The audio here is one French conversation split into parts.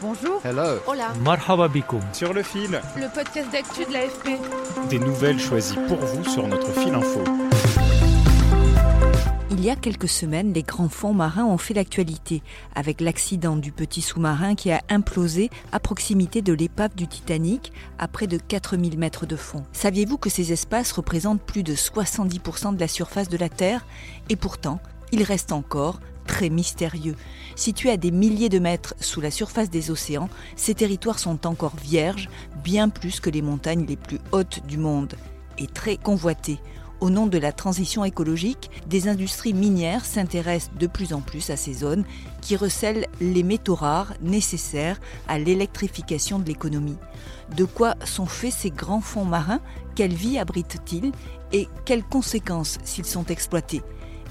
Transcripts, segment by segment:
Bonjour. Hello. Hola. Marhaba bikoum. Sur le fil, Le podcast d'actu de l'AFP. des nouvelles choisies pour vous sur notre fil info. Il y a quelques semaines, les grands fonds marins ont fait l'actualité, avec l'accident du petit sous-marin qui a implosé à proximité de l'épave du Titanic, à près de 4000 mètres de fond. Saviez-vous que ces espaces représentent plus de 70% de la surface de la Terre? Et pourtant, ils restent encore très mystérieux. Situés à des milliers de mètres sous la surface des océans, ces territoires sont encore vierges, bien plus que les montagnes les plus hautes du monde, et très convoités. Au nom de la transition écologique, des industries minières s'intéressent de plus en plus à ces zones qui recèlent les métaux rares nécessaires à l'électrification de l'économie. De quoi sont faits ces grands fonds marins? Quelle vie abritent-ils? Et quelles conséquences s'ils sont exploités?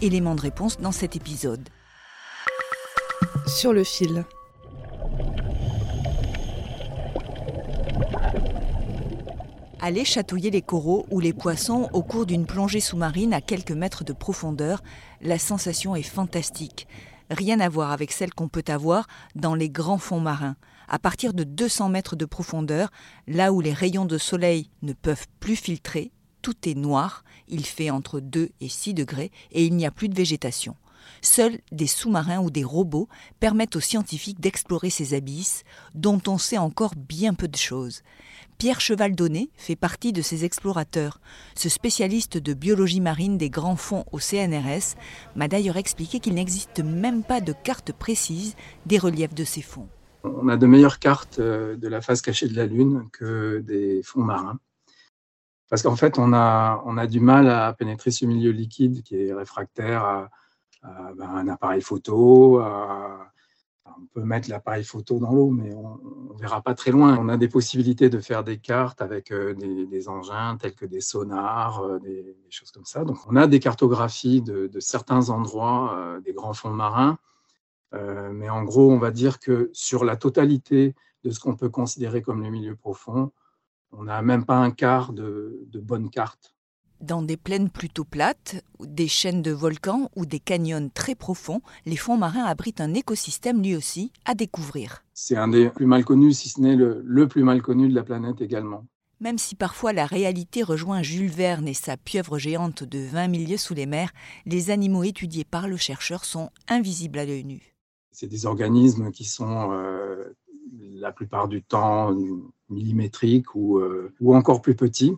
Élément de réponse dans cet épisode. Sur le fil. Aller chatouiller les coraux ou les poissons au cours d'une plongée sous-marine à quelques mètres de profondeur, la sensation est fantastique. Rien à voir avec celle qu'on peut avoir dans les grands fonds marins. À partir de 200 mètres de profondeur, là où les rayons de soleil ne peuvent plus filtrer, tout est noir, il fait entre 2 et 6 degrés et il n'y a plus de végétation. Seuls des sous-marins ou des robots permettent aux scientifiques d'explorer ces abysses dont on sait encore bien peu de choses. Pierre Cheval-Donné fait partie de ces explorateurs. Ce spécialiste de biologie marine des grands fonds au CNRS m'a d'ailleurs expliqué qu'il n'existe même pas de carte précise des reliefs de ces fonds. On a de meilleures cartes euh, de la face cachée de la Lune que des fonds marins. Parce qu'en fait, on a, on a du mal à pénétrer ce milieu liquide qui est réfractaire à, ben, un appareil photo. à- on peut mettre l'appareil photo dans l'eau, mais on ne verra pas très loin. On a des possibilités de faire des cartes avec euh, des, engins tels que des sonars, euh, des, choses comme ça. Donc, on a des cartographies de, certains endroits euh, des grands fonds marins. Euh, mais en gros, on va dire que sur la totalité de ce qu'on peut considérer comme les milieux profonds, on n'a même pas un quart de, de bonnes cartes. Dans des plaines plutôt plates, des chaînes de volcans ou des canyons très profonds, les fonds marins abritent un écosystème lui aussi à découvrir. C'est un des plus mal connus, si ce n'est le, le plus mal connu de la planète également. Même si parfois la réalité rejoint Jules Verne et sa pieuvre géante de 20 milieux sous les mers, les animaux étudiés par le chercheur sont invisibles à l'œil nu. C'est des organismes qui sont euh, la plupart du temps millimétriques ou, euh, ou encore plus petits.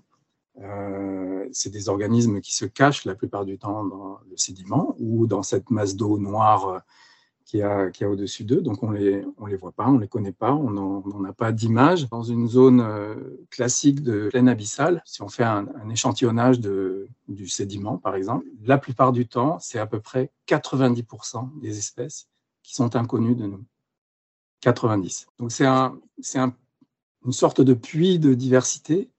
Euh, c'est des organismes qui se cachent la plupart du temps dans le sédiment ou dans cette masse d'eau noire euh, qui a, qui a au-dessus d'eux. Donc on les, on les voit pas, on les connaît pas, on n'en a pas d'image. Dans une zone euh, classique de plaine abyssale, si on fait un, échantillonnage de, du sédiment, par exemple, la plupart du temps, c'est à peu près 90% des espèces qui sont inconnues de nous. 90. Donc c'est un, un, une sorte de puits de diversité.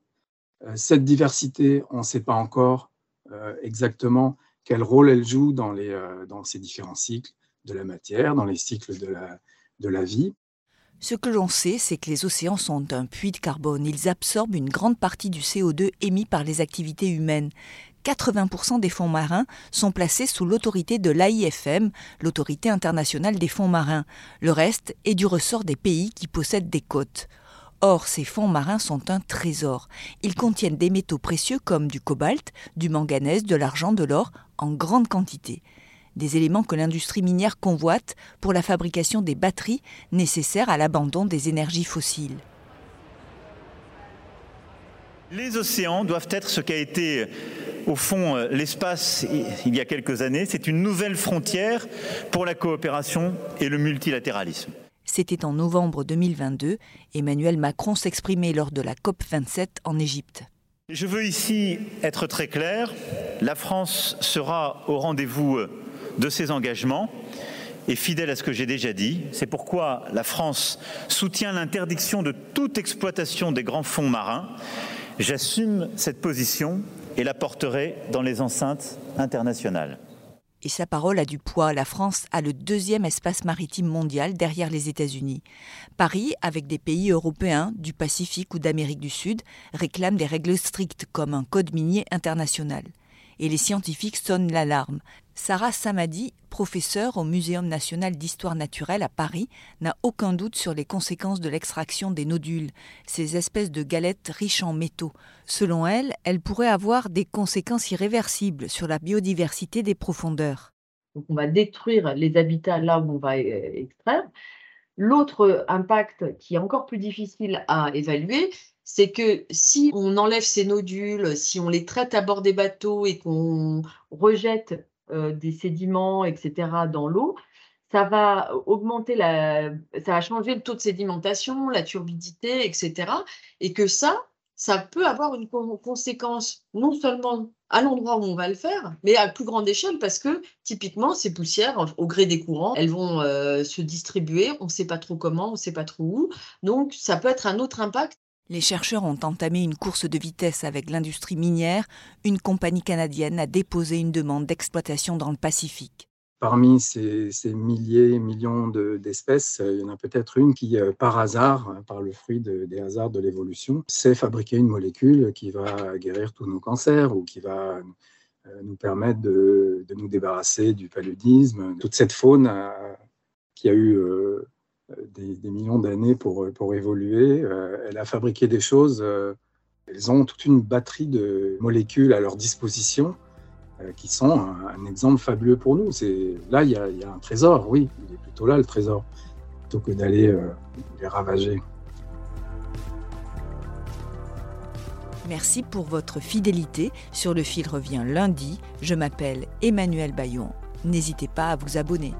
Euh, cette diversité, on ne sait pas encore euh, exactement quel rôle elle joue dans, les, euh, dans ces différents cycles de la matière, dans les cycles de la, de la vie. Ce que l'on sait, c'est que les océans sont un puits de carbone. Ils absorbent une grande partie du CO2 émis par les activités humaines. 80% des fonds marins sont placés sous l'autorité de l'AIFM, l'autorité internationale des fonds marins. Le reste est du ressort des pays qui possèdent des côtes. Or, ces fonds marins sont un trésor. Ils contiennent des métaux précieux comme du cobalt, du manganèse, de l'argent, de l'or, en grande quantité. Des éléments que l'industrie minière convoite pour la fabrication des batteries nécessaires à l'abandon des énergies fossiles. Les océans doivent être ce qu'a été au fond l'espace il y a quelques années. C'est une nouvelle frontière pour la coopération et le multilatéralisme. C'était en novembre 2022. Emmanuel Macron s'exprimait lors de la COP27 en Égypte. Je veux ici être très clair. La France sera au rendez-vous de ses engagements et fidèle à ce que j'ai déjà dit. C'est pourquoi la France soutient l'interdiction de toute exploitation des grands fonds marins. J'assume cette position et la porterai dans les enceintes internationales. Et sa parole a du poids. La France a le deuxième espace maritime mondial derrière les États-Unis. Paris, avec des pays européens, du Pacifique ou d'Amérique du Sud, réclame des règles strictes comme un code minier international et les scientifiques sonnent l'alarme. Sarah Samadi, professeure au Muséum national d'histoire naturelle à Paris, n'a aucun doute sur les conséquences de l'extraction des nodules, ces espèces de galettes riches en métaux. Selon elle, elles pourraient avoir des conséquences irréversibles sur la biodiversité des profondeurs. on va détruire les habitats là où on va euh, extraire. L'autre impact qui est encore plus difficile à évaluer, c'est que si on enlève ces nodules, si on les traite à bord des bateaux et qu'on rejette euh, des sédiments, etc., dans l'eau, ça va augmenter ça va changer le taux de sédimentation, la turbidité, etc. Et que ça, ça peut avoir une conséquence non seulement à l'endroit où on va le faire, mais à plus grande échelle parce que typiquement ces poussières, au gré des courants, elles vont euh, se distribuer, on ne sait pas trop comment, on ne sait pas trop où. Donc ça peut être un autre impact les chercheurs ont entamé une course de vitesse avec l'industrie minière. Une compagnie canadienne a déposé une demande d'exploitation dans le Pacifique. Parmi ces, milliers, millions d'espèces, il y en a peut-être une qui, euh, par hasard, hein, par le fruit des hasards de l'évolution, sait fabriquer une molécule qui va guérir tous nos cancers ou qui va euh, nous permettre de, nous débarrasser du paludisme. Toute cette faune qui a eu euh, des, millions d'années pour, pour évoluer. Euh, elle a fabriqué des choses, euh, elles ont toute une batterie de molécules à leur disposition euh, qui sont un, exemple fabuleux pour nous. Là, y, a, il y, a, un trésor, oui, il est plutôt là le trésor, plutôt que d'aller les ravager. Merci pour votre fidélité. Sur le fil revient lundi. Je m'appelle Emmanuel Bayon. N'hésitez pas à vous abonner.